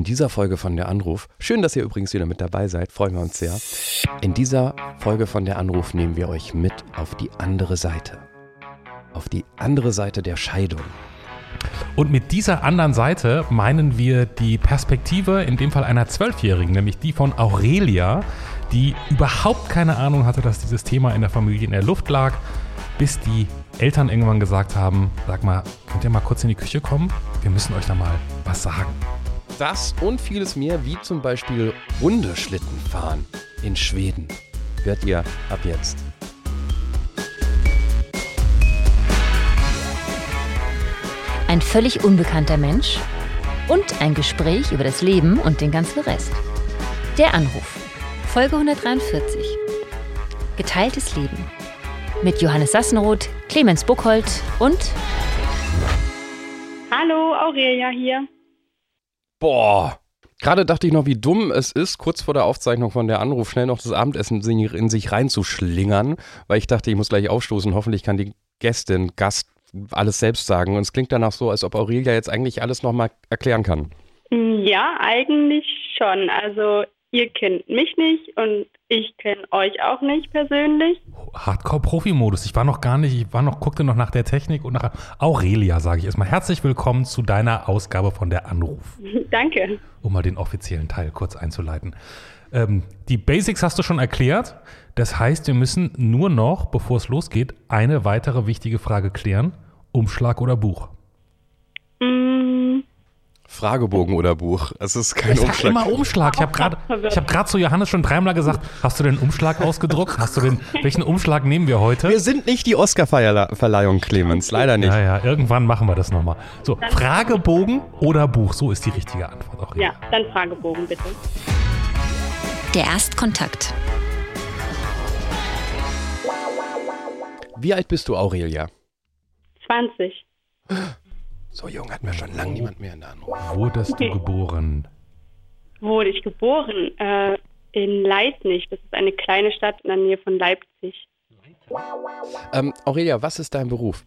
In dieser Folge von der Anruf, schön, dass ihr übrigens wieder mit dabei seid, freuen wir uns sehr. In dieser Folge von der Anruf nehmen wir euch mit auf die andere Seite. Auf die andere Seite der Scheidung. Und mit dieser anderen Seite meinen wir die Perspektive, in dem Fall einer Zwölfjährigen, nämlich die von Aurelia, die überhaupt keine Ahnung hatte, dass dieses Thema in der Familie in der Luft lag, bis die Eltern irgendwann gesagt haben, sag mal, könnt ihr mal kurz in die Küche kommen? Wir müssen euch da mal was sagen. Das und vieles mehr, wie zum Beispiel Hundeschlitten fahren in Schweden, hört ihr ab jetzt. Ein völlig unbekannter Mensch und ein Gespräch über das Leben und den ganzen Rest. Der Anruf. Folge 143. Geteiltes Leben. Mit Johannes Sassenroth, Clemens Buchholz und Hallo, Aurelia hier. Boah. Gerade dachte ich noch, wie dumm es ist, kurz vor der Aufzeichnung von der Anruf schnell noch das Abendessen in sich reinzuschlingern, weil ich dachte, ich muss gleich aufstoßen. Hoffentlich kann die Gästin, Gast alles selbst sagen. Und es klingt danach so, als ob Aurelia jetzt eigentlich alles nochmal erklären kann. Ja, eigentlich schon. Also ihr kennt mich nicht und ich kenne euch auch nicht persönlich. Hardcore-Profi-Modus. Ich war noch gar nicht, ich war noch, guckte noch nach der Technik und nach Aurelia, sage ich erstmal. Herzlich willkommen zu deiner Ausgabe von der Anruf. Danke. Um mal den offiziellen Teil kurz einzuleiten. Ähm, die Basics hast du schon erklärt. Das heißt, wir müssen nur noch, bevor es losgeht, eine weitere wichtige Frage klären. Umschlag oder Buch? Mm, Fragebogen oder Buch. Es ist kein Ich sag Umschlag. immer Umschlag. Ich habe gerade ich hab grad zu Johannes schon dreimal gesagt, hast du den Umschlag ausgedruckt? Hast du den, welchen Umschlag nehmen wir heute? Wir sind nicht die Oscar-Verleihung, Clemens. Leider nicht. Ja, ja, irgendwann machen wir das nochmal. So, Fragebogen oder Buch? So ist die richtige Antwort auch. ja, dann Fragebogen bitte. der Erstkontakt. Wie alt bist du, Aurelia? 20. So jung hat mir schon lange niemand mehr in der Anruf. Wurdest du geboren? Wurde ich geboren? Äh, in Leitnich. Das ist eine kleine Stadt in der Nähe von Leipzig. Ähm, Aurelia, was ist dein Beruf?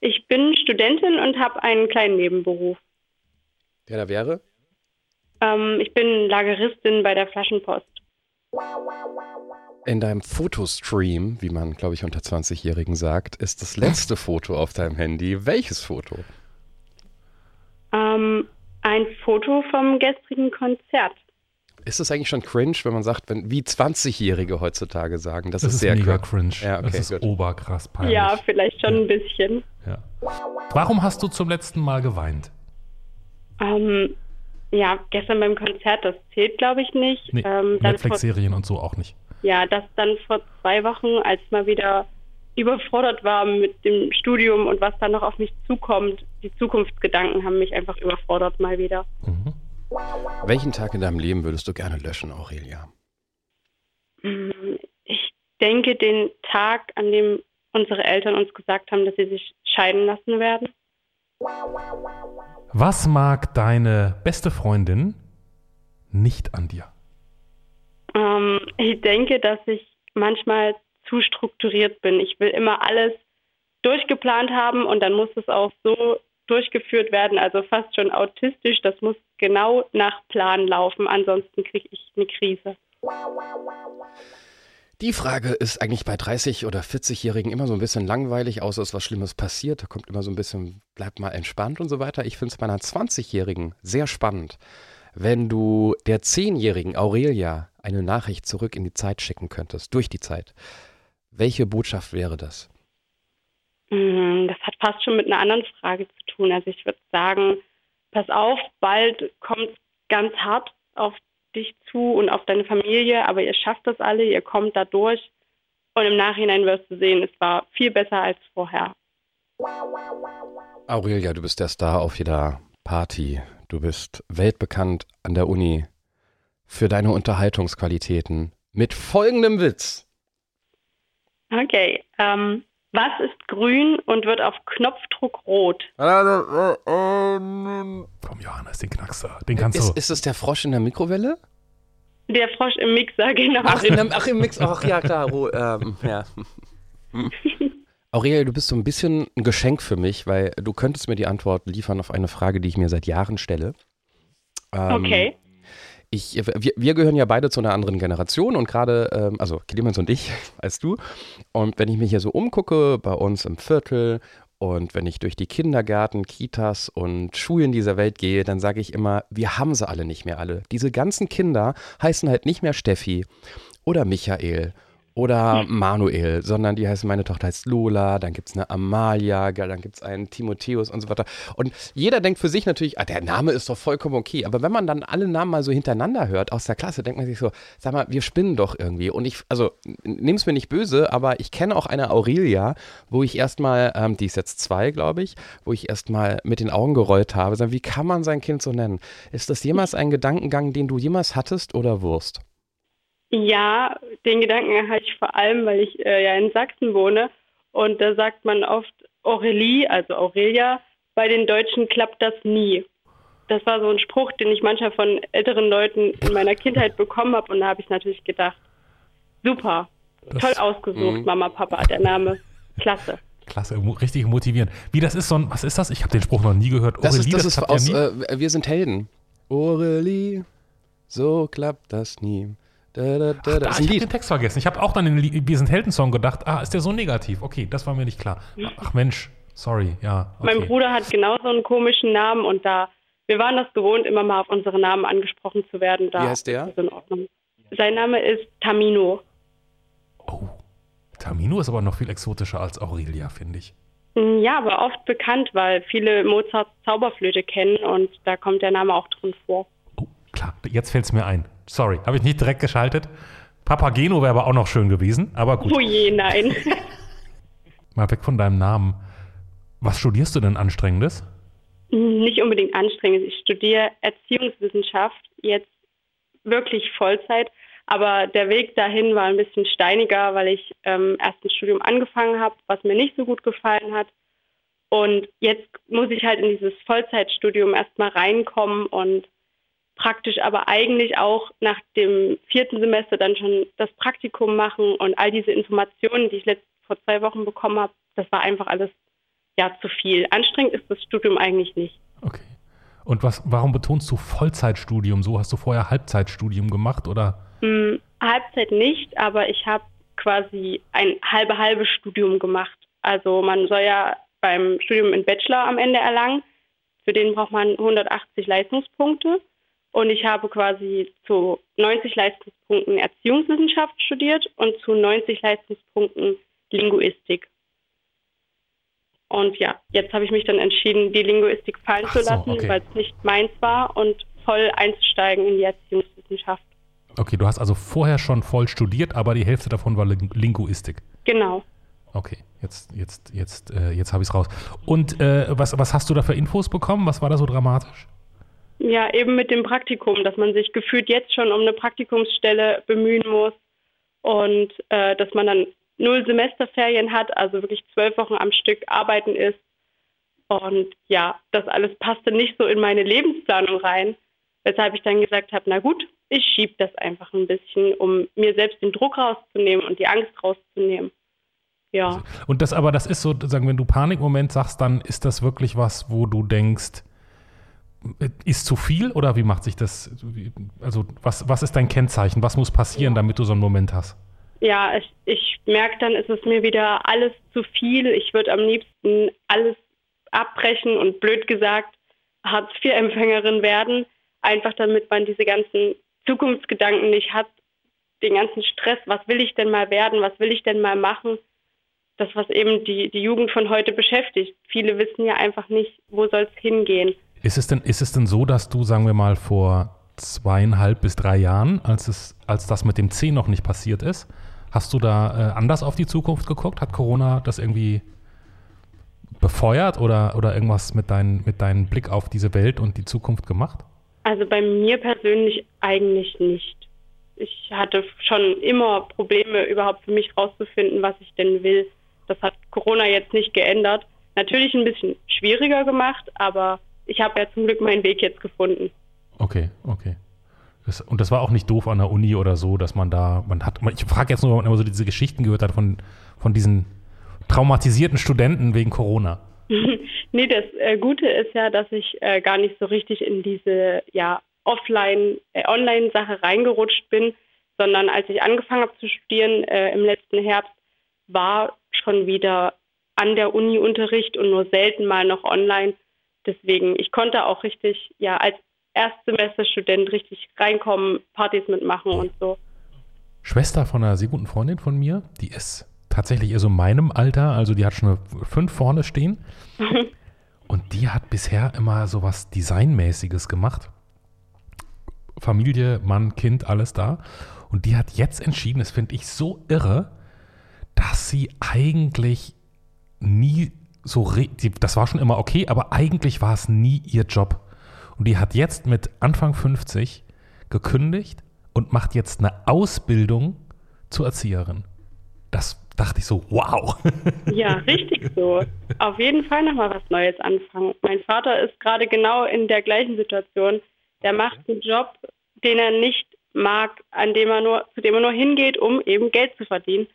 Ich bin Studentin und habe einen kleinen Nebenberuf. Der da wäre? Ähm, ich bin Lageristin bei der Flaschenpost. In deinem Fotostream, wie man, glaube ich, unter 20-Jährigen sagt, ist das letzte Foto auf deinem Handy. Welches Foto? Ähm, ein Foto vom gestrigen Konzert. Ist es eigentlich schon cringe, wenn man sagt, wenn, wie 20-Jährige heutzutage sagen? Das, Das ist ist sehr mega cringe. cringe. Ja, okay, das ist gut. oberkrass peinlich. Ja, vielleicht schon ein bisschen. Ja. Warum hast du zum letzten Mal geweint? Ähm, ja, gestern beim Konzert, das zählt, glaube ich, nicht. Nee, ähm, Netflix-Serien und so auch nicht. ja, das dann vor zwei Wochen, als mal wieder überfordert war mit dem Studium und was dann noch auf mich zukommt. Die Zukunftsgedanken haben mich einfach überfordert mal wieder. Mhm. Welchen Tag in deinem Leben würdest du gerne löschen, Aurelia? Ich denke den Tag, an dem unsere Eltern uns gesagt haben, dass sie sich scheiden lassen werden. Was mag deine beste Freundin nicht an dir? Ähm, ich denke, dass ich manchmal zu strukturiert bin. Ich will immer alles durchgeplant haben und dann muss es auch so durchgeführt werden, also fast schon autistisch. Das muss genau nach Plan laufen, ansonsten kriege ich eine Krise. Die Frage ist eigentlich bei 30- oder 40-Jährigen immer so ein bisschen langweilig, außer es ist was Schlimmes passiert. Da kommt immer so ein bisschen, bleib mal entspannt und so weiter. Ich finde es bei einer 20-Jährigen sehr spannend, wenn du der 10-jährigen Aurelia eine Nachricht zurück in die Zeit schicken könntest, durch die Zeit. Welche Botschaft wäre das? Mm, Das hat fast schon mit einer anderen Frage zu tun. Also ich würde sagen, pass auf, bald kommt es ganz hart auf dich zu und auf deine Familie, aber ihr schafft das alle, ihr kommt da durch und im Nachhinein wirst du sehen, es war viel besser als vorher. Aurelia, du bist der Star auf jeder Party. Du bist weltbekannt an der Uni für deine Unterhaltungsqualitäten. Mit folgendem Witz. Okay, ähm, was ist grün und wird auf Knopfdruck rot? Komm, Johannes, den Knackser. Den kannst Ist, du. ist es der Frosch in der Mikrowelle? Der Frosch im Mixer, genau. Ach, in dem, ach im Mix. Ach ja, klar. Ro, ähm, ja. Aurelia, du bist so ein bisschen ein Geschenk für mich, weil du könntest mir die Antwort liefern auf eine Frage, die ich mir seit Jahren stelle. Ähm, Okay. Ich, wir, wir gehören ja beide zu einer anderen Generation und gerade, ähm, also Clemens und ich, als du. Und wenn ich mich hier so umgucke, bei uns im Viertel und wenn ich durch die Kindergärten, Kitas und Schulen dieser Welt gehe, dann sage ich immer, wir haben sie alle nicht mehr alle. Diese ganzen Kinder heißen halt nicht mehr Steffi oder Michael oder Manuel, sondern die heißen, meine Tochter heißt Lola, dann gibt es eine Amalia, dann gibt es einen Timotheus und so weiter. Und jeder denkt für sich natürlich, ah, der Name ist doch vollkommen okay. Aber wenn man dann alle Namen mal so hintereinander hört aus der Klasse, denkt man sich so, sag mal, wir spinnen doch irgendwie. Und ich, also, nimm es mir nicht böse, aber ich kenne auch eine Aurelia, wo ich erstmal, ähm, die ist jetzt zwei, glaube ich, wo ich erstmal mit den Augen gerollt habe. Sag, wie kann man sein Kind so nennen? Ist das jemals ein Gedankengang, den du jemals hattest oder Wurst? Ja, den Gedanken hatte ich vor allem, weil ich äh, ja in Sachsen wohne und da sagt man oft Aurelie, also Aurelia. Bei den Deutschen klappt das nie. Das war so ein Spruch, den ich manchmal von älteren Leuten in meiner Kindheit bekommen habe und da habe ich natürlich gedacht, super, Das- toll ausgesucht, Mhm. Mama, Papa, der Name, klasse. Klasse, richtig motivierend. Wie das ist so ein, was ist das? Ich habe den Spruch noch nie gehört. Das Aurelie, ist, das ist klappt ja aus nie. äh, Wir sind Helden. Aurelie, so klappt das nie. Da, da, da, Ach, da, ich habe den Text vergessen. Ich habe auch dann den Wir sind Helden-Song gedacht. Ah, ist der so negativ? Okay, das war mir nicht klar. Ach Mensch, sorry, ja. Okay. Mein Bruder hat genauso einen komischen Namen und da, wir waren das gewohnt, immer mal auf unsere Namen angesprochen zu werden. Da Wie heißt der? ist in Ordnung. Sein Name ist Tamino. Oh, Tamino ist aber noch viel exotischer als Aurelia, finde ich. Mm, Ja, aber oft bekannt, weil viele Mozarts Zauberflöte kennen und da kommt der Name auch drin vor. Oh, klar, jetzt fällt es mir ein. Sorry, habe ich nicht direkt geschaltet. Papageno wäre aber auch noch schön gewesen, aber gut. Oh je, nein. Mal weg von deinem Namen. Was studierst du denn Anstrengendes? Nicht unbedingt anstrengend. Ich studiere Erziehungswissenschaft jetzt wirklich Vollzeit, aber der Weg dahin war ein bisschen steiniger, weil ich ähm, erst ein Studium angefangen habe, was mir nicht so gut gefallen hat. Und jetzt muss ich halt in dieses Vollzeitstudium erstmal reinkommen und praktisch aber eigentlich auch nach dem vierten Semester dann schon das Praktikum machen und all diese Informationen, die ich letzt vor zwei Wochen bekommen habe, das war einfach alles ja zu viel. Anstrengend ist das Studium eigentlich nicht. Okay. Und was, warum betonst du Vollzeitstudium? So hast du vorher Halbzeitstudium gemacht oder? Hm, Halbzeit nicht, aber ich habe quasi ein halbe halbe Studium gemacht. Also man soll ja beim Studium einen Bachelor am Ende erlangen. Für den braucht man 180 Leistungspunkte. Und ich habe quasi zu 90 Leistungspunkten Erziehungswissenschaft studiert und zu 90 Leistungspunkten Linguistik. Und ja, jetzt habe ich mich dann entschieden, die Linguistik fallen Ach zu so, lassen, okay. weil es nicht meins war und voll einzusteigen in die Erziehungswissenschaft. Okay, du hast also vorher schon voll studiert, aber die Hälfte davon war Ling- Linguistik. Genau. Okay, jetzt, jetzt, jetzt, äh, jetzt habe ich es raus. Und äh, was, was hast du da für Infos bekommen? Was war da so dramatisch? Ja, eben mit dem Praktikum, dass man sich gefühlt jetzt schon um eine Praktikumsstelle bemühen muss und äh, dass man dann null Semesterferien hat, also wirklich zwölf Wochen am Stück arbeiten ist. Und ja, das alles passte nicht so in meine Lebensplanung rein, weshalb ich dann gesagt habe, na gut, ich schiebe das einfach ein bisschen, um mir selbst den Druck rauszunehmen und die Angst rauszunehmen. Ja. Und das aber, das ist so, sagen, wenn du Panikmoment sagst, dann ist das wirklich was, wo du denkst, ist zu viel oder wie macht sich das? Also, was, was ist dein Kennzeichen? Was muss passieren, damit du so einen Moment hast? Ja, ich, ich merke dann, ist es mir wieder alles zu viel. Ich würde am liebsten alles abbrechen und blöd gesagt Hartz-IV-Empfängerin werden, einfach damit man diese ganzen Zukunftsgedanken nicht hat, den ganzen Stress, was will ich denn mal werden, was will ich denn mal machen, das, was eben die, die Jugend von heute beschäftigt. Viele wissen ja einfach nicht, wo soll es hingehen. Ist es denn, ist es denn so, dass du, sagen wir mal, vor zweieinhalb bis drei Jahren, als, es, als das mit dem C noch nicht passiert ist, hast du da äh, anders auf die Zukunft geguckt? Hat Corona das irgendwie befeuert oder, oder irgendwas mit, dein, mit deinem Blick auf diese Welt und die Zukunft gemacht? Also bei mir persönlich eigentlich nicht. Ich hatte schon immer Probleme, überhaupt für mich rauszufinden, was ich denn will. Das hat Corona jetzt nicht geändert. Natürlich ein bisschen schwieriger gemacht, aber ich habe ja zum Glück meinen Weg jetzt gefunden. Okay, okay. Das, und das war auch nicht doof an der Uni oder so, dass man da, man hat, ich frage jetzt nur, wenn man immer so diese Geschichten gehört hat von, von diesen traumatisierten Studenten wegen Corona. nee, das äh, Gute ist ja, dass ich äh, gar nicht so richtig in diese ja, Offline, äh, Online-Sache reingerutscht bin, sondern als ich angefangen habe zu studieren äh, im letzten Herbst, war schon wieder an der Uni Unterricht und nur selten mal noch online. Deswegen, ich konnte auch richtig, ja, als Erstsemesterstudent richtig reinkommen, Partys mitmachen und so. Schwester von einer sehr guten Freundin von mir, die ist tatsächlich eher so meinem Alter, also die hat schon eine fünf vorne stehen. und die hat bisher immer so was Designmäßiges gemacht. Familie, Mann, Kind, alles da. Und die hat jetzt entschieden, das finde ich so irre, dass sie eigentlich nie so, das war schon immer okay, aber eigentlich war es nie ihr Job. Und die hat jetzt mit Anfang 50 gekündigt und macht jetzt eine Ausbildung zur Erzieherin. Das dachte ich so, wow. Ja, richtig so. Auf jeden Fall nochmal was Neues anfangen. Mein Vater ist gerade genau in der gleichen Situation. Der macht einen Job, den er nicht mag, an dem er nur, zu dem er nur hingeht, um eben Geld zu verdienen.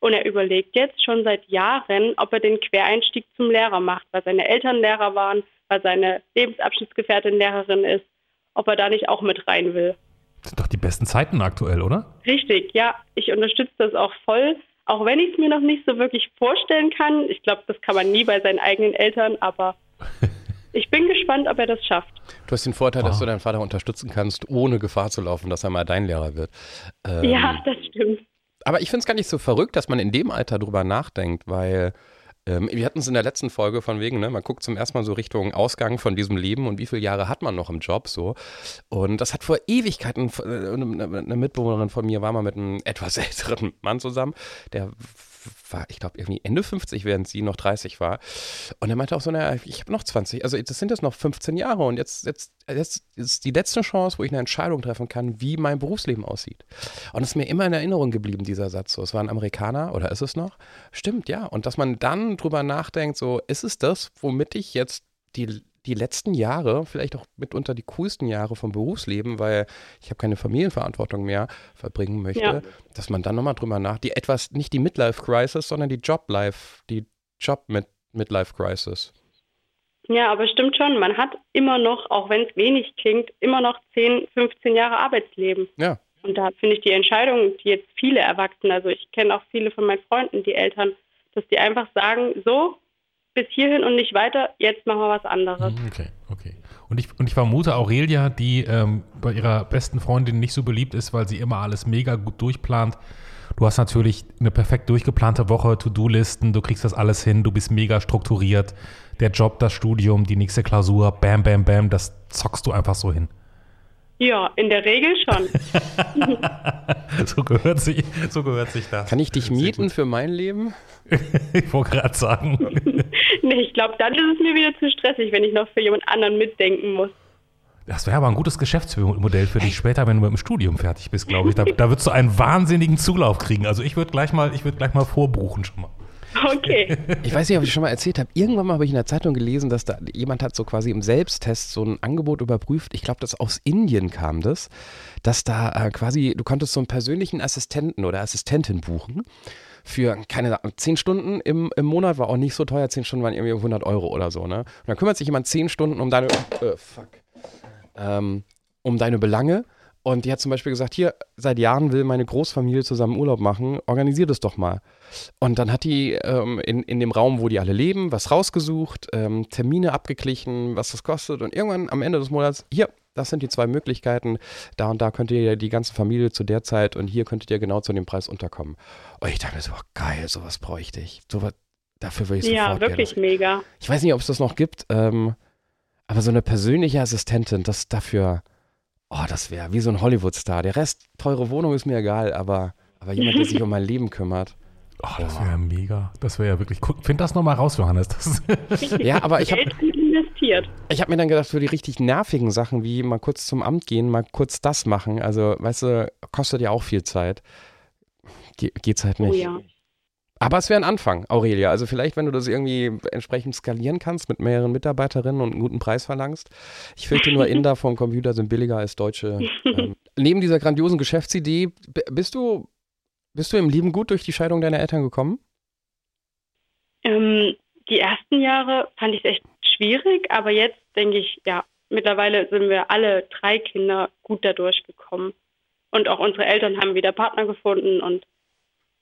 Und er überlegt jetzt schon seit Jahren, ob er den Quereinstieg zum Lehrer macht, weil seine Eltern Lehrer waren, weil seine Lebensabschnittsgefährtin Lehrerin ist, ob er da nicht auch mit rein will. Das sind doch die besten Zeiten aktuell, oder? Richtig, ja. Ich unterstütze das auch voll, auch wenn ich es mir noch nicht so wirklich vorstellen kann. Ich glaube, das kann man nie bei seinen eigenen Eltern, aber ich bin gespannt, ob er das schafft. Du hast den Vorteil, wow. dass du deinen Vater unterstützen kannst, ohne Gefahr zu laufen, dass er mal dein Lehrer wird. Ähm, ja, das stimmt. Aber ich finde es gar nicht so verrückt, dass man in dem Alter drüber nachdenkt, weil ähm, wir hatten es in der letzten Folge von wegen, ne, man guckt zum ersten Mal so Richtung Ausgang von diesem Leben und wie viele Jahre hat man noch im Job so. Und das hat vor Ewigkeiten, äh, eine Mitbewohnerin von mir war mal mit einem etwas älteren Mann zusammen, der war, ich glaube, irgendwie Ende 50, während sie noch 30 war. Und er meinte auch so, naja, ich habe noch 20, also das sind jetzt noch 15 Jahre und jetzt, jetzt, jetzt ist die letzte Chance, wo ich eine Entscheidung treffen kann, wie mein Berufsleben aussieht. Und es ist mir immer in Erinnerung geblieben, dieser Satz. So, es war ein Amerikaner oder ist es noch? Stimmt, ja. Und dass man dann drüber nachdenkt, so, ist es das, womit ich jetzt die die letzten Jahre, vielleicht auch mitunter die coolsten Jahre vom Berufsleben, weil ich habe keine Familienverantwortung mehr verbringen möchte, ja. dass man dann nochmal drüber nach, die etwas, nicht die Midlife-Crisis, sondern die Job-Life, die Job-Midlife-Crisis. Ja, aber stimmt schon, man hat immer noch, auch wenn es wenig klingt, immer noch 10, 15 Jahre Arbeitsleben. Ja. Und da finde ich die Entscheidung, die jetzt viele Erwachsene, also ich kenne auch viele von meinen Freunden, die Eltern, dass die einfach sagen, so, bis hierhin und nicht weiter, jetzt machen wir was anderes. Mhm, okay, okay. Und ich, und ich vermute Aurelia, die ähm, bei ihrer besten Freundin nicht so beliebt ist, weil sie immer alles mega gut durchplant. Du hast natürlich eine perfekt durchgeplante Woche, To-Do-Listen, du kriegst das alles hin, du bist mega strukturiert. Der Job, das Studium, die nächste Klausur, bam, bam, bam, das zockst du einfach so hin. Ja, in der Regel schon. so, gehört sich, so gehört sich das. Kann ich dich mieten für mein Leben? ich wollte gerade sagen. nee, ich glaube, dann ist es mir wieder zu stressig, wenn ich noch für jemand anderen mitdenken muss. Das wäre aber ein gutes Geschäftsmodell für dich später, wenn du mit dem Studium fertig bist, glaube ich. Da, da würdest du einen wahnsinnigen Zulauf kriegen. Also ich würde gleich mal, ich würde gleich mal vorbuchen schon mal. Okay. Ich weiß nicht, ob ich schon mal erzählt habe. Irgendwann mal habe ich in der Zeitung gelesen, dass da jemand hat so quasi im Selbsttest so ein Angebot überprüft. Ich glaube, das aus Indien kam das, dass da äh, quasi, du konntest so einen persönlichen Assistenten oder Assistentin buchen für, keine Ahnung, zehn Stunden im, im Monat war auch nicht so teuer. Zehn Stunden waren irgendwie 100 Euro oder so, ne? Und dann kümmert sich jemand zehn Stunden um deine, äh, fuck, ähm, um deine Belange. Und die hat zum Beispiel gesagt, hier, seit Jahren will meine Großfamilie zusammen Urlaub machen, organisiert es doch mal. Und dann hat die ähm, in, in dem Raum, wo die alle leben, was rausgesucht, ähm, Termine abgeglichen, was das kostet. Und irgendwann am Ende des Monats, hier, das sind die zwei Möglichkeiten. Da und da könnt ihr die ganze Familie zu der Zeit und hier könntet ihr genau zu dem Preis unterkommen. Und ich dachte mir so, geil, sowas bräuchte ich. Sowas, dafür würde ich sofort Ja, wirklich gerne. mega. Ich weiß nicht, ob es das noch gibt, ähm, aber so eine persönliche Assistentin, das dafür, oh, das wäre wie so ein Hollywood-Star. Der Rest, teure Wohnung ist mir egal, aber, aber jemand, der sich um mein Leben kümmert. Oh, das wäre ja mega. Das wäre ja wirklich cool. Find das nochmal raus, Johannes. ja, aber ich habe investiert. Ich habe mir dann gedacht, für die richtig nervigen Sachen, wie mal kurz zum Amt gehen, mal kurz das machen, also, weißt du, kostet ja auch viel Zeit. Ge geht's halt nicht. Oh ja. Aber es wäre ein Anfang, Aurelia. Also vielleicht, wenn du das irgendwie entsprechend skalieren kannst, mit mehreren Mitarbeiterinnen und einen guten Preis verlangst. Ich fürchte nur, Inder vom Computer sind billiger als Deutsche. ähm, neben dieser grandiosen Geschäftsidee, bist du bist du im Leben gut durch die Scheidung deiner Eltern gekommen? Ähm, die ersten Jahre fand ich es echt schwierig, aber jetzt denke ich, ja, mittlerweile sind wir alle drei Kinder gut dadurch gekommen. Und auch unsere Eltern haben wieder Partner gefunden und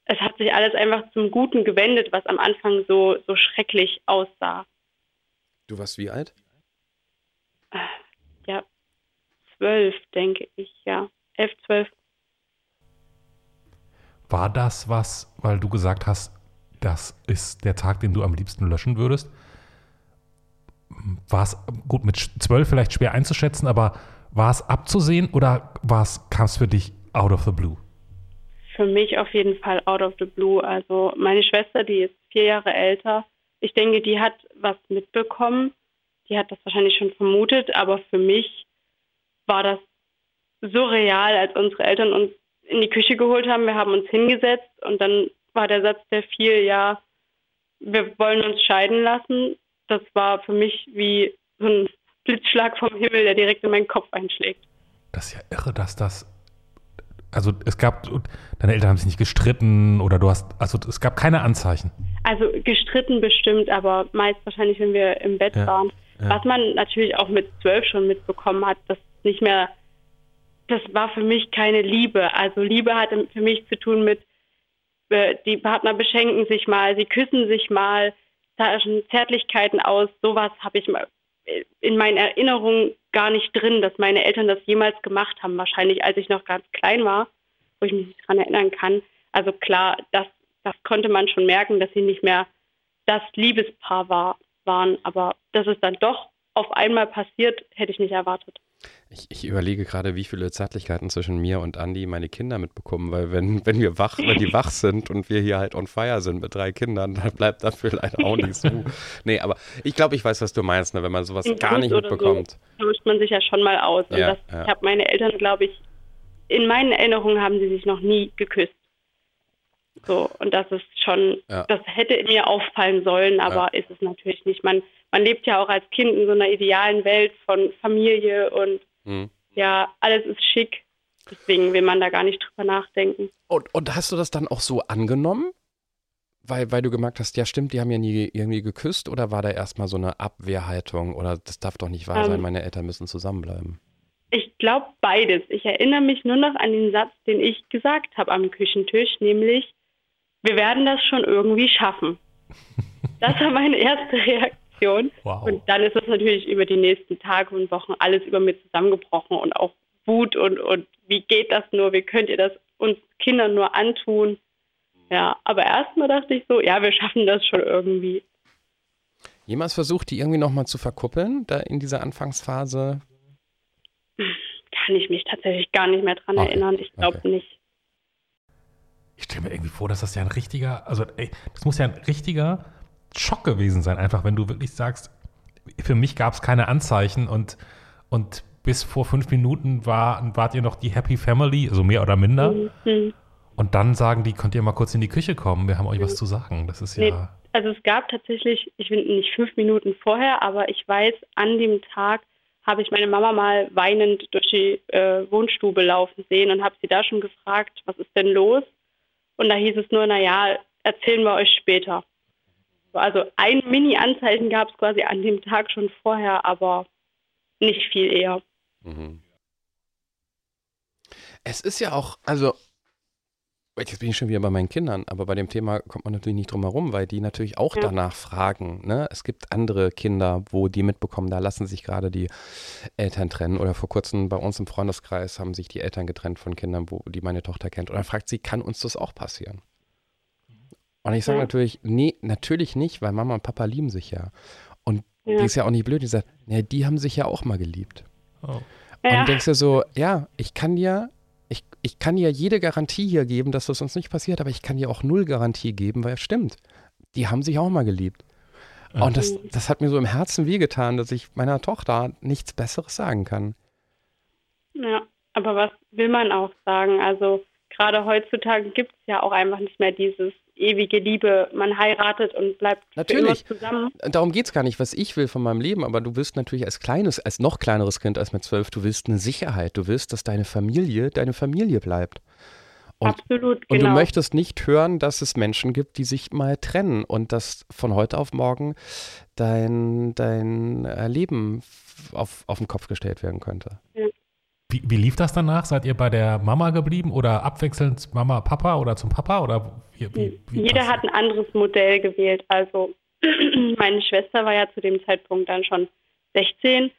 es hat sich alles einfach zum Guten gewendet, was am Anfang so, so schrecklich aussah. Du warst wie alt? Ja, zwölf, denke ich, ja. Elf, zwölf. War das was, weil du gesagt hast, das ist der Tag, den du am liebsten löschen würdest? War es gut mit zwölf vielleicht schwer einzuschätzen, aber war es abzusehen oder kam es für dich out of the blue? Für mich auf jeden Fall out of the blue. Also meine Schwester, die ist vier Jahre älter. Ich denke, die hat was mitbekommen. Die hat das wahrscheinlich schon vermutet, aber für mich war das so real, als unsere Eltern uns in die Küche geholt haben. Wir haben uns hingesetzt und dann war der Satz, der fiel, ja, wir wollen uns scheiden lassen. Das war für mich wie so ein Blitzschlag vom Himmel, der direkt in meinen Kopf einschlägt. Das ist ja irre, dass das. Also es gab, deine Eltern haben sich nicht gestritten oder du hast, also es gab keine Anzeichen. Also gestritten bestimmt, aber meist wahrscheinlich, wenn wir im Bett ja, waren. Ja. Was man natürlich auch mit zwölf schon mitbekommen hat, dass nicht mehr, das war für mich keine Liebe. Also Liebe hatte für mich zu tun mit, äh, die Partner beschenken sich mal, sie küssen sich mal, tauschen Zärtlichkeiten aus. Sowas habe ich mal in meinen Erinnerungen gar nicht drin, dass meine Eltern das jemals gemacht haben. Wahrscheinlich, als ich noch ganz klein war, wo ich mich nicht daran erinnern kann. Also klar, das, das konnte man schon merken, dass sie nicht mehr das Liebespaar war, waren. Aber dass es dann doch auf einmal passiert, hätte ich nicht erwartet. Ich, ich, überlege gerade, wie viele Zärtlichkeiten zwischen mir und Andi meine Kinder mitbekommen, weil wenn, wenn wir wach, wenn die wach sind und wir hier halt on fire sind mit drei Kindern, dann bleibt dafür leider auch nicht so. nee, aber ich glaube, ich weiß, was du meinst, ne, wenn man sowas gar nicht mitbekommt. So tauscht man sich ja schon mal aus. Ja, das, ja. Ich habe meine Eltern, glaube ich, in meinen Erinnerungen haben sie sich noch nie geküsst. So, und das ist schon, ja. das hätte mir auffallen sollen, aber ist es natürlich nicht. Man, man lebt ja auch als Kind in so einer idealen Welt von Familie und mhm. ja, alles ist schick. Deswegen will man da gar nicht drüber nachdenken. Und, und hast du das dann auch so angenommen? Weil, weil du gemerkt hast, ja stimmt, die haben ja nie irgendwie geküsst oder war da erstmal so eine Abwehrhaltung oder das darf doch nicht wahr sein, ähm, meine Eltern müssen zusammenbleiben? Ich glaube beides. Ich erinnere mich nur noch an den Satz, den ich gesagt habe am Küchentisch, nämlich, wir werden das schon irgendwie schaffen. Das war meine erste Reaktion. Wow. Und dann ist es natürlich über die nächsten Tage und Wochen alles über mir zusammengebrochen und auch Wut und, und wie geht das nur, wie könnt ihr das uns Kindern nur antun. Ja, aber erstmal dachte ich so, ja, wir schaffen das schon irgendwie. Jemals versucht, die irgendwie nochmal zu verkuppeln, da in dieser Anfangsphase? Kann ich mich tatsächlich gar nicht mehr dran okay. erinnern. Ich glaube okay. nicht. Ich stelle mir irgendwie vor, dass das ja ein richtiger, also ey, das muss ja ein richtiger Schock gewesen sein, einfach, wenn du wirklich sagst, für mich gab es keine Anzeichen und, und bis vor fünf Minuten war, wart ihr noch die Happy Family, so mehr oder minder. Mhm. Und dann sagen die, könnt ihr mal kurz in die Küche kommen, wir haben euch mhm. was zu sagen. Das ist ja. Nee, also es gab tatsächlich, ich finde nicht fünf Minuten vorher, aber ich weiß, an dem Tag habe ich meine Mama mal weinend durch die äh, Wohnstube laufen sehen und habe sie da schon gefragt, was ist denn los? Und da hieß es nur, naja, erzählen wir euch später. Also ein Mini-Anzeichen gab es quasi an dem Tag schon vorher, aber nicht viel eher. Mhm. Es ist ja auch, also Jetzt bin ich schon wieder bei meinen Kindern, aber bei dem Thema kommt man natürlich nicht drum herum, weil die natürlich auch ja. danach fragen. Ne? Es gibt andere Kinder, wo die mitbekommen, da lassen sich gerade die Eltern trennen. Oder vor kurzem bei uns im Freundeskreis haben sich die Eltern getrennt von Kindern, wo die meine Tochter kennt. Und dann fragt sie, kann uns das auch passieren? Und ich sage ja. natürlich, nee, natürlich nicht, weil Mama und Papa lieben sich ja. Und ja. die ist ja auch nicht blöd, die sagt, ja, die haben sich ja auch mal geliebt. Oh. Und ja. denkst du so, ja, ich kann dir, ich, ich kann dir jede Garantie hier geben, dass das uns nicht passiert, aber ich kann dir auch null Garantie geben, weil es stimmt. Die haben sich auch mal geliebt. Und das, das hat mir so im Herzen wehgetan, dass ich meiner Tochter nichts Besseres sagen kann. Ja, aber was will man auch sagen? Also gerade heutzutage gibt es ja auch einfach nicht mehr dieses ewige Liebe. Man heiratet und bleibt natürlich. zusammen. Darum geht es gar nicht, was ich will von meinem Leben, aber du willst natürlich als kleines, als noch kleineres Kind als mit zwölf, du willst eine Sicherheit. Du willst, dass deine Familie deine Familie bleibt. Und, Absolut, und genau. du möchtest nicht hören, dass es Menschen gibt, die sich mal trennen und dass von heute auf morgen dein, dein Leben auf, auf den Kopf gestellt werden könnte. Wie, wie lief das danach? Seid ihr bei der Mama geblieben oder abwechselnd Mama, Papa oder zum Papa? Oder wie, wie, wie Jeder hat ein anderes Modell gewählt. Also meine Schwester war ja zu dem Zeitpunkt dann schon 16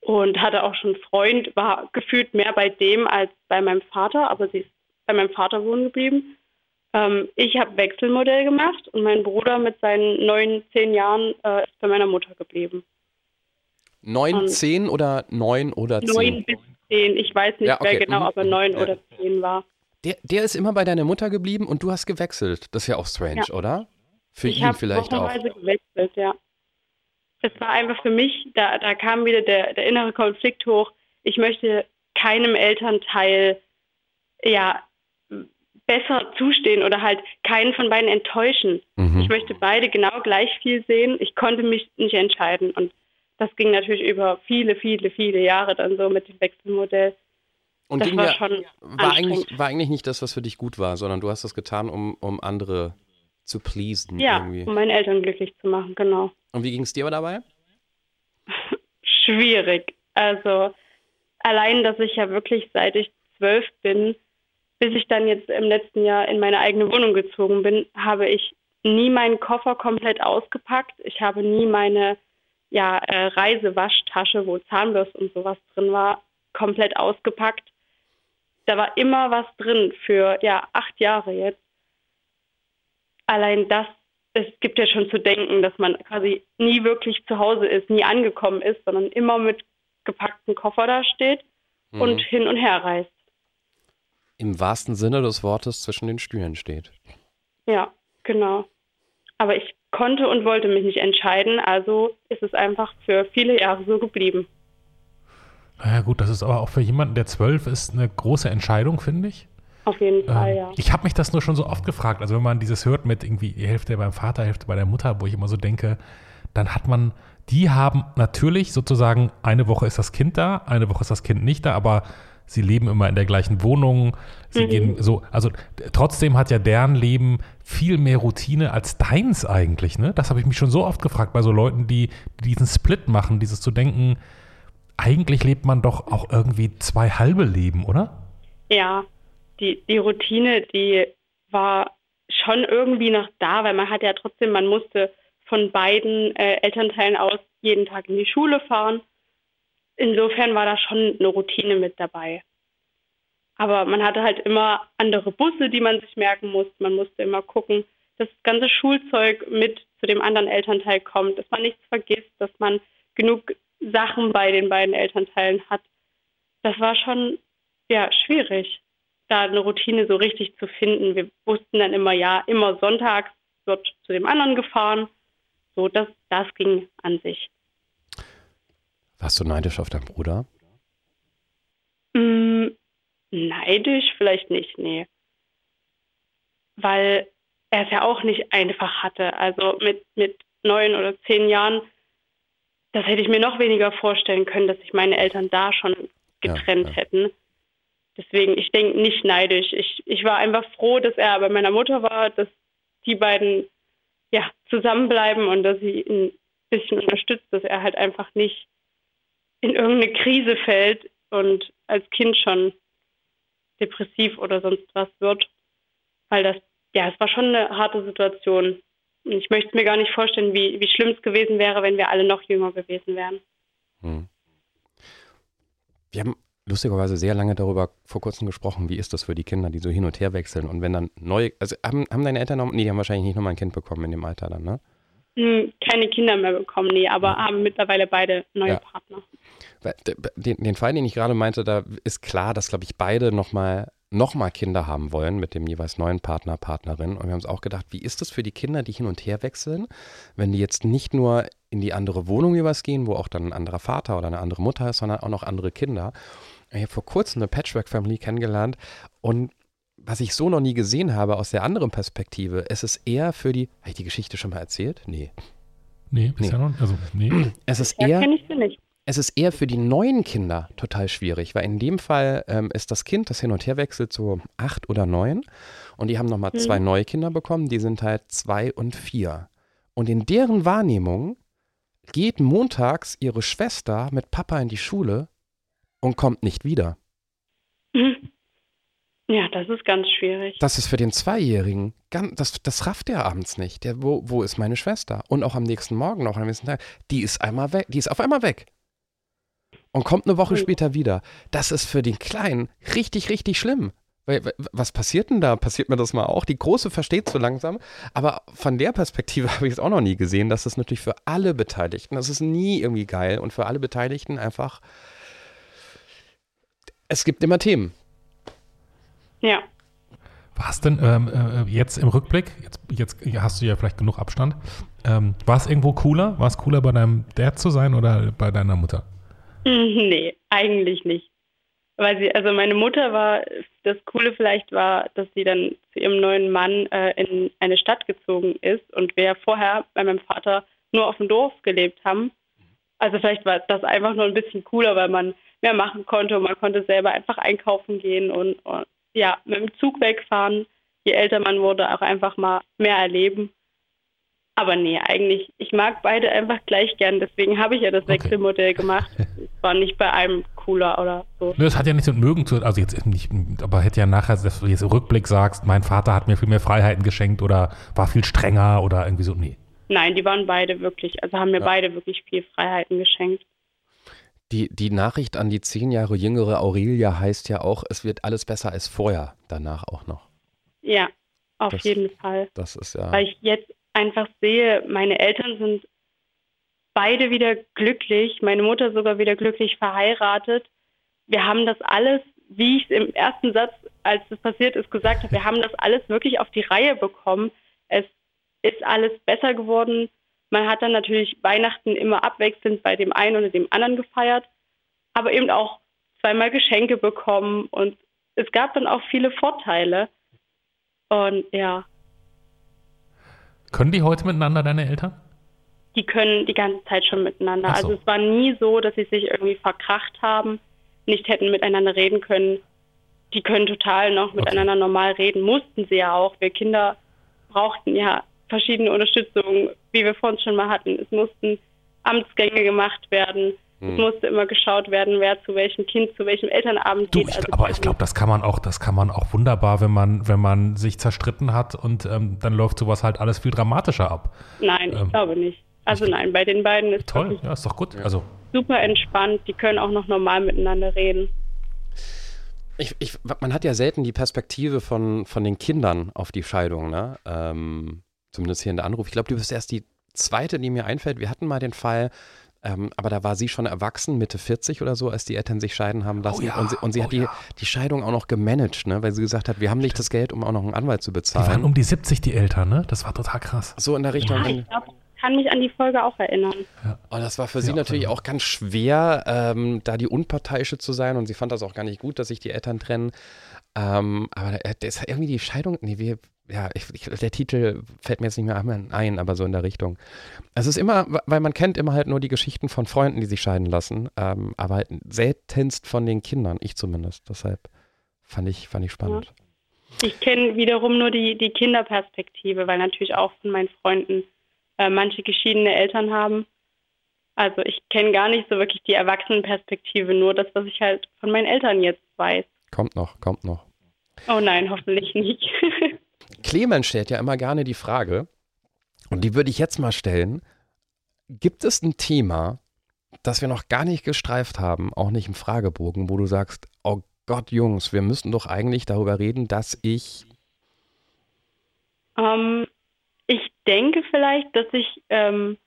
und hatte auch schon einen Freund, war gefühlt mehr bei dem als bei meinem Vater, aber sie ist bei meinem Vater wohnen geblieben. Ähm, ich habe Wechselmodell gemacht und mein Bruder mit seinen neun, zehn Jahren äh, ist bei meiner Mutter geblieben. Neun, zehn oder neun oder zehn? Neun bis zehn, ich weiß nicht Ja, okay. mehr genau, Mhm. ob er neun Ja. oder zehn war. Der, der ist immer bei deiner Mutter geblieben und du hast gewechselt. Das ist ja auch strange, Ja. oder? Für ich ihn habe vielleicht auch. wochenweise gewechselt, ja. Das war einfach für mich, da, da kam wieder der, der innere Konflikt hoch. Ich möchte keinem Elternteil ja besser zustehen oder halt keinen von beiden enttäuschen. Mhm. Ich möchte beide genau gleich viel sehen. Ich konnte mich nicht entscheiden und das ging natürlich über viele, viele, viele Jahre dann so mit dem Wechselmodell. Und das ging war ja, schon war, eigentlich, war eigentlich nicht das, was für dich gut war, sondern du hast das getan, um, um andere zu pleasen Ja, irgendwie. um meine Eltern glücklich zu machen, genau. Und wie ging es dir dabei? schwierig. Also allein, dass ich ja wirklich seit ich zwölf bin, bis ich dann jetzt im letzten Jahr in meine eigene Wohnung gezogen bin, habe ich nie meinen Koffer komplett ausgepackt. Ich habe nie meine ja, äh, Reisewaschtasche, wo Zahnbürste und sowas drin war, komplett ausgepackt. Da war immer was drin für ja acht Jahre jetzt. Allein das, es gibt ja schon zu denken, dass man quasi nie wirklich zu Hause ist, nie angekommen ist, sondern immer mit gepacktem Koffer da steht Mhm. und hin und her reist. Im wahrsten Sinne des Wortes zwischen den Stühlen steht. Ja, genau. Aber ich konnte und wollte mich nicht entscheiden, also ist es einfach für viele Jahre so geblieben. Naja, gut, das ist aber auch für jemanden, der zwölf ist, eine große Entscheidung, finde ich. Auf jeden Fall, Ähm, ja. Ich habe mich das nur schon so oft gefragt. Also wenn man dieses hört mit irgendwie die Hälfte beim Vater, Hälfte bei der Mutter, wo ich immer so denke, dann hat man, die haben natürlich sozusagen, eine Woche ist das Kind da, eine Woche ist das Kind nicht da, aber sie leben immer in der gleichen Wohnung. Sie Mhm. gehen so, also trotzdem hat ja deren Leben viel mehr Routine als deins eigentlich. Ne? Das habe ich mich schon so oft gefragt bei so Leuten, die, die diesen Split machen, dieses zu denken, eigentlich lebt man doch auch irgendwie zwei halbe Leben, oder? Ja, die, die Routine, die war schon irgendwie noch da, weil man hat ja trotzdem, man musste von beiden äh, Elternteilen aus jeden Tag in die Schule fahren. Insofern war da schon eine Routine mit dabei. Aber man hatte halt immer andere Busse, die man sich merken musste. Man musste immer gucken, dass das ganze Schulzeug mit zu dem anderen Elternteil kommt, dass man nichts vergisst, dass man genug Sachen bei den beiden Elternteilen hat. Das war schon ja schwierig, da eine Routine so richtig zu finden. Wir wussten dann immer, ja, immer sonntags wird zu dem anderen gefahren. So, das, das ging an sich. Warst du neidisch auf deinen Bruder? Mm, neidisch vielleicht nicht, nee. Weil er es ja auch nicht einfach hatte. Also mit, mit neun oder zehn Jahren, das hätte ich mir noch weniger vorstellen können, dass sich meine Eltern da schon getrennt Ja, ja. hätten. Deswegen, ich denke nicht neidisch. Ich, ich war einfach froh, dass er bei meiner Mutter war, dass die beiden ja, zusammenbleiben und dass sie ihn ein bisschen unterstützt, dass er halt einfach nicht in irgendeine Krise fällt und als Kind schon depressiv oder sonst was wird. Weil das, ja, es war schon eine harte Situation. Und ich möchte mir gar nicht vorstellen, wie, wie schlimm es gewesen wäre, wenn wir alle noch jünger gewesen wären. Hm. Wir haben lustigerweise sehr lange darüber vor kurzem gesprochen, wie ist das für die Kinder, die so hin und her wechseln und wenn dann neu, also haben, haben deine Eltern noch, nee, die haben wahrscheinlich nicht nochmal ein Kind bekommen in dem Alter dann, ne? Hm, keine Kinder mehr bekommen, nee, aber haben mittlerweile beide neue Ja. Partner. Den, den Fall, den ich gerade meinte, da ist klar, dass, glaube ich, beide nochmal noch mal Kinder haben wollen mit dem jeweils neuen Partner, Partnerin. Und wir haben uns auch gedacht, wie ist das für die Kinder, die hin und her wechseln, wenn die jetzt nicht nur in die andere Wohnung jeweils gehen, wo auch dann ein anderer Vater oder eine andere Mutter ist, sondern auch noch andere Kinder. Ich habe vor kurzem eine Patchwork-Family kennengelernt und was ich so noch nie gesehen habe aus der anderen Perspektive, es ist eher für die, habe ich die Geschichte schon mal erzählt? Nee. Nee, bisher noch. Also, nee. Es ist eher, kenne ich sie nicht. Es ist eher für die neuen Kinder total schwierig, weil in dem Fall ähm, ist das Kind, das hin und her wechselt, so acht oder neun. Und die haben nochmal mhm. zwei neue Kinder bekommen, die sind halt zwei und vier. Und in deren Wahrnehmung geht montags ihre Schwester mit Papa in die Schule und kommt nicht wieder. Mhm. Ja, das ist ganz schwierig. Das ist für den Zweijährigen, das, das rafft der abends nicht. Der, wo, wo ist meine Schwester? Und auch am nächsten Morgen, noch am nächsten Tag, die ist einmal weg, die ist auf einmal weg. Und kommt eine Woche später wieder. Das ist für den Kleinen richtig, richtig schlimm. Was passiert denn da? Passiert mir das mal auch? Die Große versteht so langsam, aber von der Perspektive habe ich es auch noch nie gesehen, dass das natürlich für alle Beteiligten, das ist nie irgendwie geil und für alle Beteiligten einfach, es gibt immer Themen. Ja. War es denn ähm, äh, jetzt im Rückblick, jetzt, jetzt hast du ja vielleicht genug Abstand, ähm, war es irgendwo cooler? War es cooler bei deinem Dad zu sein oder bei deiner Mutter? Nee, eigentlich nicht. Weil sie, also meine Mutter war, das Coole vielleicht war, dass sie dann zu ihrem neuen Mann äh, in eine Stadt gezogen ist und wir vorher bei meinem Vater nur auf dem Dorf gelebt haben. Also vielleicht war das einfach nur ein bisschen cooler, weil man mehr machen konnte und man konnte selber einfach einkaufen gehen und, und ja, mit dem Zug wegfahren. Je älter man wurde, auch einfach mal mehr erleben. Aber nee, eigentlich, ich mag beide einfach gleich gern. Deswegen habe ich ja das okay. Wechselmodell gemacht. Es war nicht bei einem cooler oder so. Das hat ja nichts mit mögen zu also jetzt nicht, aber hätte ja nachher, dass du jetzt im Rückblick sagst, mein Vater hat mir viel mehr Freiheiten geschenkt oder war viel strenger oder irgendwie so, nee. Nein, die waren beide wirklich, also haben mir ja. beide wirklich viel Freiheiten geschenkt. Die, die Nachricht an die zehn Jahre jüngere Aurelia heißt ja auch, es wird alles besser als vorher, danach auch noch. Ja, auf das, jeden Fall. Das ist ja. Weil ich jetzt einfach sehe, meine Eltern sind beide wieder glücklich, meine Mutter sogar wieder glücklich verheiratet. Wir haben das alles, wie ich es im ersten Satz, als es passiert ist, gesagt habe, wir haben das alles wirklich auf die Reihe bekommen. Es ist alles besser geworden. Man hat dann natürlich Weihnachten immer abwechselnd bei dem einen oder dem anderen gefeiert, aber eben auch zweimal Geschenke bekommen und es gab dann auch viele Vorteile. Und ja. Können die heute miteinander, deine Eltern? Die können die ganze Zeit schon miteinander. So. Also es war nie so, dass sie sich irgendwie verkracht haben, nicht hätten miteinander reden können. Die können total noch miteinander okay. normal reden, mussten sie ja auch. Wir Kinder brauchten ja verschiedene Unterstützung, wie wir vorhin schon mal hatten. Es mussten Amtsgänge gemacht werden. Hm. Es musste immer geschaut werden, wer zu welchem Kind, zu welchem Elternabend du, geht. Ich, also aber ich glaube, das kann man auch, das kann man auch wunderbar, wenn man, wenn man sich zerstritten hat und ähm, dann läuft sowas halt alles viel dramatischer ab. Nein, ähm, ich glaube nicht. Also ich, nein, bei den beiden ist toll, ja, ist doch gut. Also super entspannt, die können auch noch normal miteinander reden. Ich, ich, man hat ja selten die Perspektive von, von den Kindern auf die Scheidung, ne? Ähm, zumindest hier in der Anruf. Ich glaube, du bist erst die zweite, die mir einfällt. Wir hatten mal den Fall, ähm, aber da war sie schon erwachsen, Mitte 40 oder so, als die Eltern sich scheiden haben lassen. Oh ja, und sie, und sie oh hat die, ja. die Scheidung auch noch gemanagt, ne? weil sie gesagt hat, wir haben nicht das Geld, um auch noch einen Anwalt zu bezahlen. Die waren um die 70, die Eltern, ne? Das war total krass. So in der Richtung. Ja, ich glaube, kann mich an die Folge auch erinnern. Ja. Und das war für sie natürlich auch ganz schwer, ähm, da die Unparteiische zu sein. Und sie fand das auch gar nicht gut, dass sich die Eltern trennen. Ähm, aber da, da ist irgendwie die Scheidung, nee, wir, ja, ich, ich, der Titel fällt mir jetzt nicht mehr ein, aber so in der Richtung. Es ist immer, weil man kennt immer halt nur die Geschichten von Freunden, die sich scheiden lassen, ähm, aber halt seltenst von den Kindern, ich zumindest. Deshalb fand ich, fand ich spannend. Ja. Ich kenne wiederum nur die, die Kinderperspektive, weil natürlich auch von meinen Freunden äh, manche geschiedene Eltern haben. Also ich kenne gar nicht so wirklich die Erwachsenenperspektive, nur das, was ich halt von meinen Eltern jetzt weiß. Kommt noch, kommt noch. Oh nein, hoffentlich nicht. Clemens stellt ja immer gerne die Frage, und die würde ich jetzt mal stellen, gibt es ein Thema, das wir noch gar nicht gestreift haben, auch nicht im Fragebogen, wo du sagst, oh Gott, Jungs, wir müssen doch eigentlich darüber reden, dass ich. Ähm, ich denke vielleicht, dass ich ähm,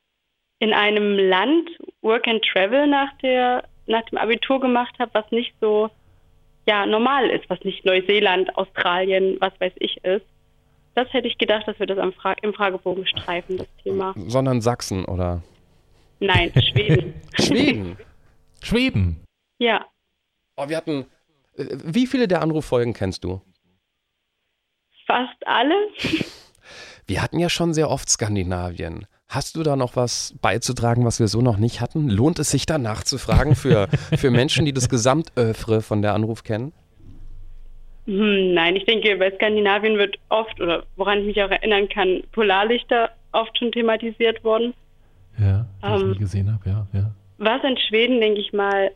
in einem Land Work and Travel nach, der, nach dem Abitur gemacht habe, was nicht so ja, normal ist, was nicht Neuseeland, Australien, was weiß ich ist. Das hätte ich gedacht, dass wir das am Fra im Fragebogen streifen, das Thema. Sondern Sachsen, oder? Nein, Schweden. Schweden? Schweden? Ja. Oh, wir hatten. Äh, wie viele der Anruffolgen kennst du? Fast alle. Wir hatten ja schon sehr oft Skandinavien. Hast du da noch was beizutragen, was wir so noch nicht hatten? Lohnt es sich da nachzufragen für, für Menschen, die das Gesamtöffre von der Anruf kennen? Hm, nein, ich denke, bei Skandinavien wird oft, oder woran ich mich auch erinnern kann, Polarlichter oft schon thematisiert worden. Ja, was ähm, ich gesehen habe, ja, ja. Was in Schweden, denke ich mal,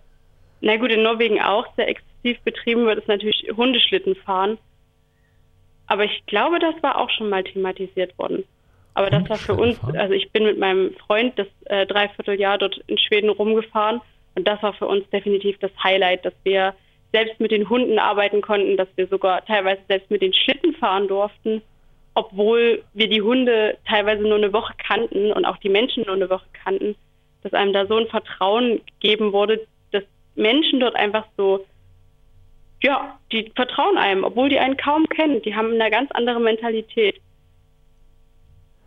na gut, in Norwegen auch sehr exzessiv betrieben wird, ist natürlich Hundeschlitten fahren. Aber ich glaube, das war auch schon mal thematisiert worden. Aber das war für uns, also ich bin mit meinem Freund das äh, Dreivierteljahr dort in Schweden rumgefahren und das war für uns definitiv das Highlight, dass wir selbst mit den Hunden arbeiten konnten, dass wir sogar teilweise selbst mit den Schlitten fahren durften, obwohl wir die Hunde teilweise nur eine Woche kannten und auch die Menschen nur eine Woche kannten, dass einem da so ein Vertrauen gegeben wurde, dass Menschen dort einfach so, ja, die vertrauen einem, obwohl die einen kaum kennen. Die haben eine ganz andere Mentalität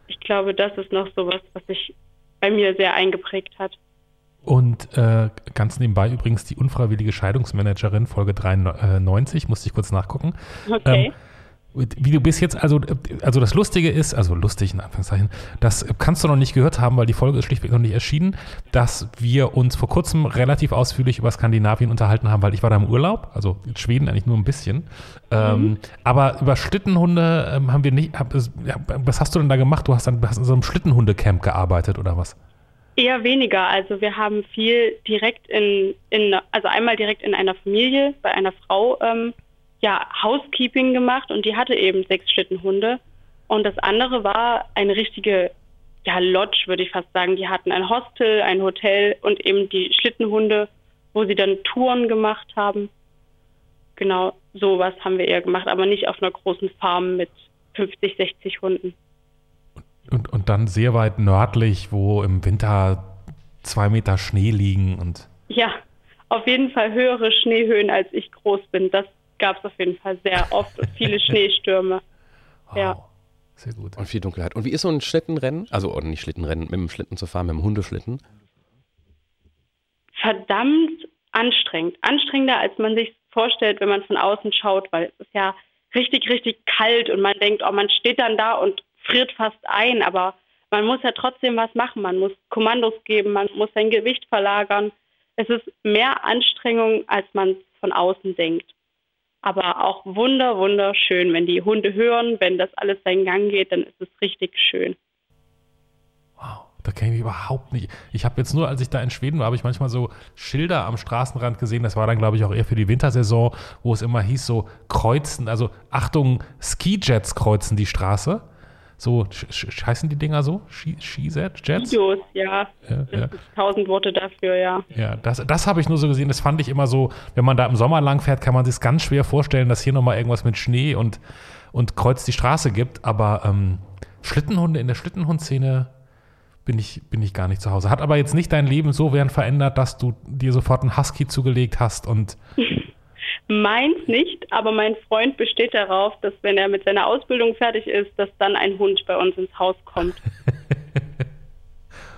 ich glaube, das ist noch so was, was sich bei mir sehr eingeprägt hat. Und äh, ganz nebenbei übrigens die unfreiwillige Scheidungsmanagerin, Folge 93, musste ich kurz nachgucken. Okay. Ähm, wie du bis jetzt, also, also das Lustige ist, also lustig in Anführungszeichen, das kannst du noch nicht gehört haben, weil die Folge ist schlichtweg noch nicht erschienen, dass wir uns vor kurzem relativ ausführlich über Skandinavien unterhalten haben, weil ich war da im Urlaub, also in Schweden eigentlich nur ein bisschen. Ähm, mhm. Ähm, aber über Schlittenhunde ähm, haben wir nicht, hab, was hast du denn da gemacht? Du hast dann hast in so einem Schlittenhundecamp gearbeitet oder was? Eher weniger. Also wir haben viel direkt in, in also einmal direkt in einer Familie, bei einer Frau ähm, ja, Housekeeping gemacht und die hatte eben sechs Schlittenhunde. Und das andere war eine richtige ja, Lodge, würde ich fast sagen. Die hatten ein Hostel, ein Hotel und eben die Schlittenhunde, wo sie dann Touren gemacht haben. Genau, sowas haben wir eher gemacht, aber nicht auf einer großen Farm mit 50, 60 Hunden. Und, und dann sehr weit nördlich, wo im Winter zwei Meter Schnee liegen und. Ja, auf jeden Fall höhere Schneehöhen, als ich groß bin. Das gab es auf jeden Fall sehr oft und viele Schneestürme. Wow. Ja. Sehr gut. Und viel Dunkelheit. Und wie ist so ein Schlittenrennen? Also, oder nicht Schlittenrennen, mit dem Schlitten zu fahren, mit dem Hundeschlitten? Verdammt anstrengend. Anstrengender, als man sich vorstellt, wenn man von außen schaut, weil es ist ja richtig, richtig kalt und man denkt, oh, man steht dann da und friert fast ein, aber man muss ja trotzdem was machen. Man muss Kommandos geben, man muss sein Gewicht verlagern. Es ist mehr Anstrengung, als man von außen denkt aber auch wunder, wunderschön. Wenn die Hunde hören, wenn das alles seinen Gang geht, dann ist es richtig schön. Wow, da kenne ich mich überhaupt nicht. Ich habe jetzt nur, als ich da in Schweden war, habe ich manchmal so Schilder am Straßenrand gesehen. Das war dann, glaube ich, auch eher für die Wintersaison, wo es immer hieß, so kreuzen, also Achtung, Skijets kreuzen die Straße. So, heißen die Dinger so? Skijets? Videos, ja. ja, ja. Tausend Worte dafür, ja. Ja, das, das habe ich nur so gesehen. Das fand ich immer so, wenn man da im Sommer lang fährt, kann man sich ganz schwer vorstellen, dass hier nochmal irgendwas mit Schnee und, und Kreuz die Straße gibt. Aber ähm, Schlittenhunde in der Schlittenhundszene bin ich, bin ich gar nicht zu Hause. Hat aber jetzt nicht dein Leben so während verändert, dass du dir sofort einen Husky zugelegt hast und Meins nicht, aber mein Freund besteht darauf, dass wenn er mit seiner Ausbildung fertig ist, dass dann ein Hund bei uns ins Haus kommt.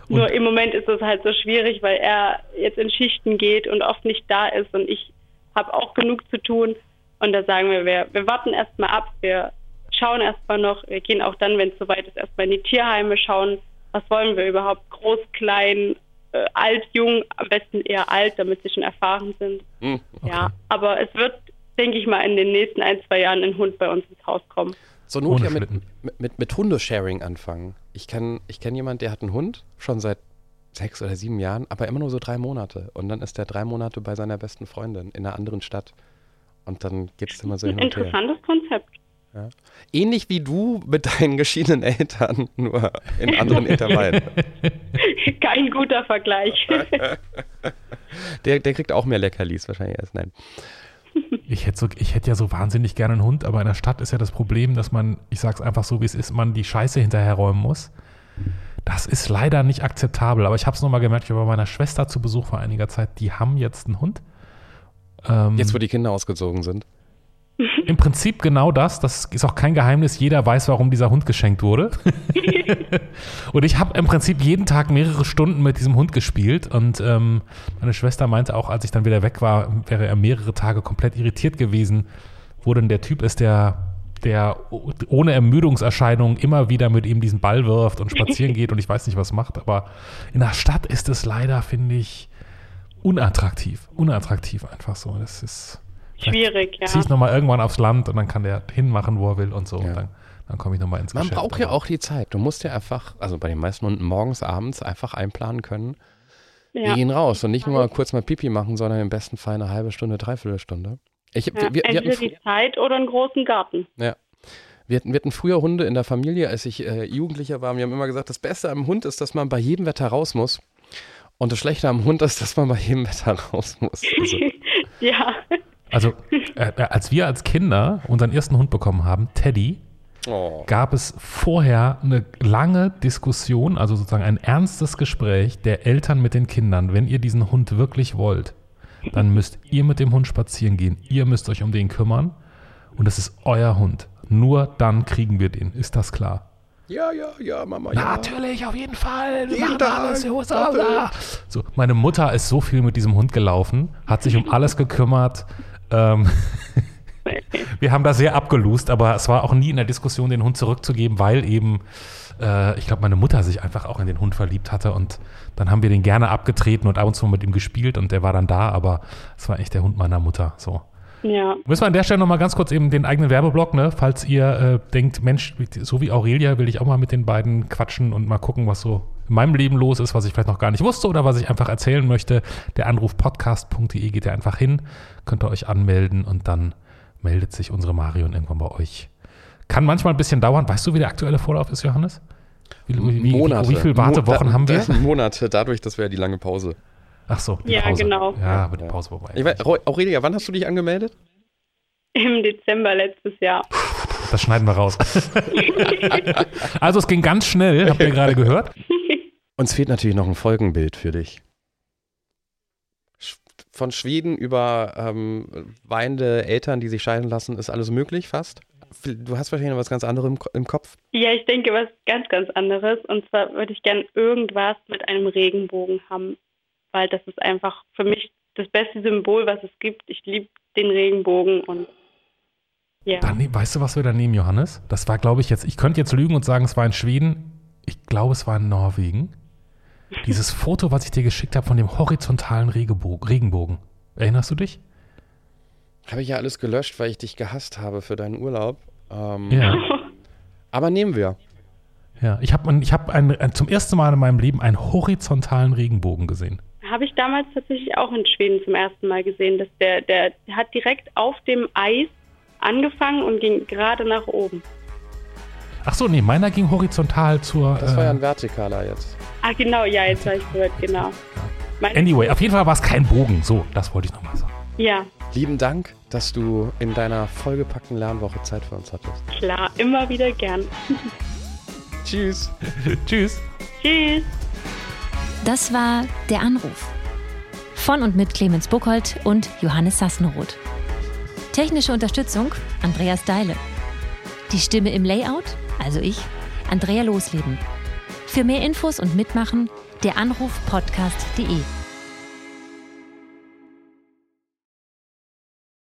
Nur im Moment ist es halt so schwierig, weil er jetzt in Schichten geht und oft nicht da ist und ich habe auch genug zu tun. Und da sagen wir, wir, wir warten erstmal ab, wir schauen erstmal noch, wir gehen auch dann, wenn es soweit ist, erstmal in die Tierheime schauen, was wollen wir überhaupt, groß, klein, äh, alt, jung, am besten eher alt, damit sie schon erfahren sind. Hm, okay. Ja, aber es wird, denke ich mal, in den nächsten ein, zwei Jahren ein Hund bei uns ins Haus kommen. Zur Not ja mit, mit, mit Hundesharing anfangen. Ich kenne ich kenn jemanden, der hat einen Hund, schon seit sechs oder sieben Jahren, aber immer nur so drei Monate. Und dann ist der drei Monate bei seiner besten Freundin in einer anderen Stadt. Und dann geht es immer so hin und her. Interessantes Konzept. Ja. Ähnlich wie du mit deinen geschiedenen Eltern, nur in anderen Intervallen. Kein guter Vergleich. der, der kriegt auch mehr Leckerlis wahrscheinlich erst. Nein. Ich hätte, so, ich hätte ja so wahnsinnig gerne einen Hund, aber in der Stadt ist ja das Problem, dass man, ich sag's einfach so, wie es ist, man die Scheiße hinterherräumen muss. Das ist leider nicht akzeptabel, aber ich habe es nochmal gemerkt, ich war bei meiner Schwester zu Besuch vor einiger Zeit, die haben jetzt einen Hund. Ähm, jetzt, wo die Kinder ausgezogen sind. Im Prinzip genau das. Das ist auch kein Geheimnis. Jeder weiß, warum dieser Hund geschenkt wurde. und ich habe im Prinzip jeden Tag mehrere Stunden mit diesem Hund gespielt. Und ähm, meine Schwester meinte auch, als ich dann wieder weg war, wäre er mehrere Tage komplett irritiert gewesen, wo denn der Typ ist, der der ohne Ermüdungserscheinung immer wieder mit ihm diesen Ball wirft und spazieren geht und ich weiß nicht, was macht. Aber in der Stadt ist es leider, finde ich, unattraktiv. Unattraktiv einfach so. Das ist schwierig, ja. Zieh ich nochmal irgendwann aufs Land und dann kann der hinmachen, wo er will und so. Ja. Und dann, dann komme ich nochmal ins Man Geschäft. braucht ja auch die Zeit. Du musst ja einfach, also bei den meisten Hunden morgens, abends einfach einplanen können. Ja. Wir gehen raus und nicht nur mal kurz mal Pipi machen, sondern im besten Fall eine halbe Stunde, dreiviertel Stunde. Ich, ja, wir, wir entweder die Zeit oder einen großen Garten. Ja. Wir hatten, wir hatten früher Hunde in der Familie, als ich äh, Jugendlicher war. Wir haben immer gesagt, das Beste am Hund ist, dass man bei jedem Wetter raus muss. Und das Schlechte am Hund ist, dass man bei jedem Wetter raus muss. Also. ja. Also, äh, äh, als wir als Kinder unseren ersten Hund bekommen haben, Teddy, oh. gab es vorher eine lange Diskussion, also sozusagen ein ernstes Gespräch der Eltern mit den Kindern. Wenn ihr diesen Hund wirklich wollt, dann müsst ihr mit dem Hund spazieren gehen. Ihr müsst euch um den kümmern. Und es ist euer Hund. Nur dann kriegen wir den. Ist das klar? Ja, ja, ja, Mama. Ja. Natürlich, auf jeden Fall. Wir jeden Tag, alles. So, meine Mutter ist so viel mit diesem Hund gelaufen, hat sich um alles gekümmert. Ähm, wir haben da sehr abgelust, aber es war auch nie in der Diskussion, den Hund zurückzugeben, weil eben, äh, ich glaube, meine Mutter sich einfach auch in den Hund verliebt hatte und dann haben wir den gerne abgetreten und ab und zu mit ihm gespielt und der war dann da, aber es war echt der Hund meiner Mutter. So. Ja. Müssen wir an der Stelle nochmal ganz kurz eben den eigenen Werbeblock, ne? falls ihr äh, denkt, Mensch, so wie Aurelia will ich auch mal mit den beiden quatschen und mal gucken, was so in meinem Leben los ist, was ich vielleicht noch gar nicht wusste oder was ich einfach erzählen möchte. Der Anruf podcast.de geht ja einfach hin, könnt ihr euch anmelden und dann meldet sich unsere Marion irgendwann bei euch. Kann manchmal ein bisschen dauern. Weißt du, wie der aktuelle Vorlauf ist, Johannes? Wie, wie, Monate. wie viele Wartewochen Mo haben wir? Monate, dadurch, dass wir ja die lange Pause Ach so, die ja, Pause. genau. Ja, mit der Pause vorbei. Ich weiß, Aurelia, wann hast du dich angemeldet? Im Dezember letztes Jahr. Das schneiden wir raus. also es ging ganz schnell, habt ihr gerade gehört? Uns fehlt natürlich noch ein Folgenbild für dich. Von Schweden über ähm, weinende Eltern, die sich scheiden lassen, ist alles möglich fast? Du hast wahrscheinlich noch was ganz anderes im, im Kopf? Ja, ich denke was ganz, ganz anderes. Und zwar würde ich gern irgendwas mit einem Regenbogen haben weil das ist einfach für mich das beste Symbol, was es gibt. Ich liebe den Regenbogen und ja. Dann, weißt du, was wir da nehmen, Johannes? Das war, glaube ich, jetzt, ich könnte jetzt lügen und sagen, es war in Schweden. Ich glaube, es war in Norwegen. Dieses Foto, was ich dir geschickt habe von dem horizontalen Regenbogen. Erinnerst du dich? Habe ich ja alles gelöscht, weil ich dich gehasst habe für deinen Urlaub. Ähm, ja. Aber nehmen wir. Ja, ich habe ich hab ein, ein, zum ersten Mal in meinem Leben einen horizontalen Regenbogen gesehen. Habe ich damals tatsächlich auch in Schweden zum ersten Mal gesehen. Dass der, der hat direkt auf dem Eis angefangen und ging gerade nach oben. Ach so, nee, meiner ging horizontal zur. Das war ja äh, ein vertikaler jetzt. Ach genau, ja, jetzt habe ich gehört, genau. Ja. Anyway, auf jeden Fall war es kein Bogen. So, das wollte ich nochmal sagen. Ja. Lieben Dank, dass du in deiner vollgepackten Lernwoche Zeit für uns hattest. Klar, immer wieder gern. Tschüss. Tschüss. Tschüss. Das war der Anruf. Von und mit Clemens Buchholz und Johannes Sassenroth. Technische Unterstützung Andreas Deile. Die Stimme im Layout, also ich, Andrea Losleben. Für mehr Infos und Mitmachen der Anruf podcast.de.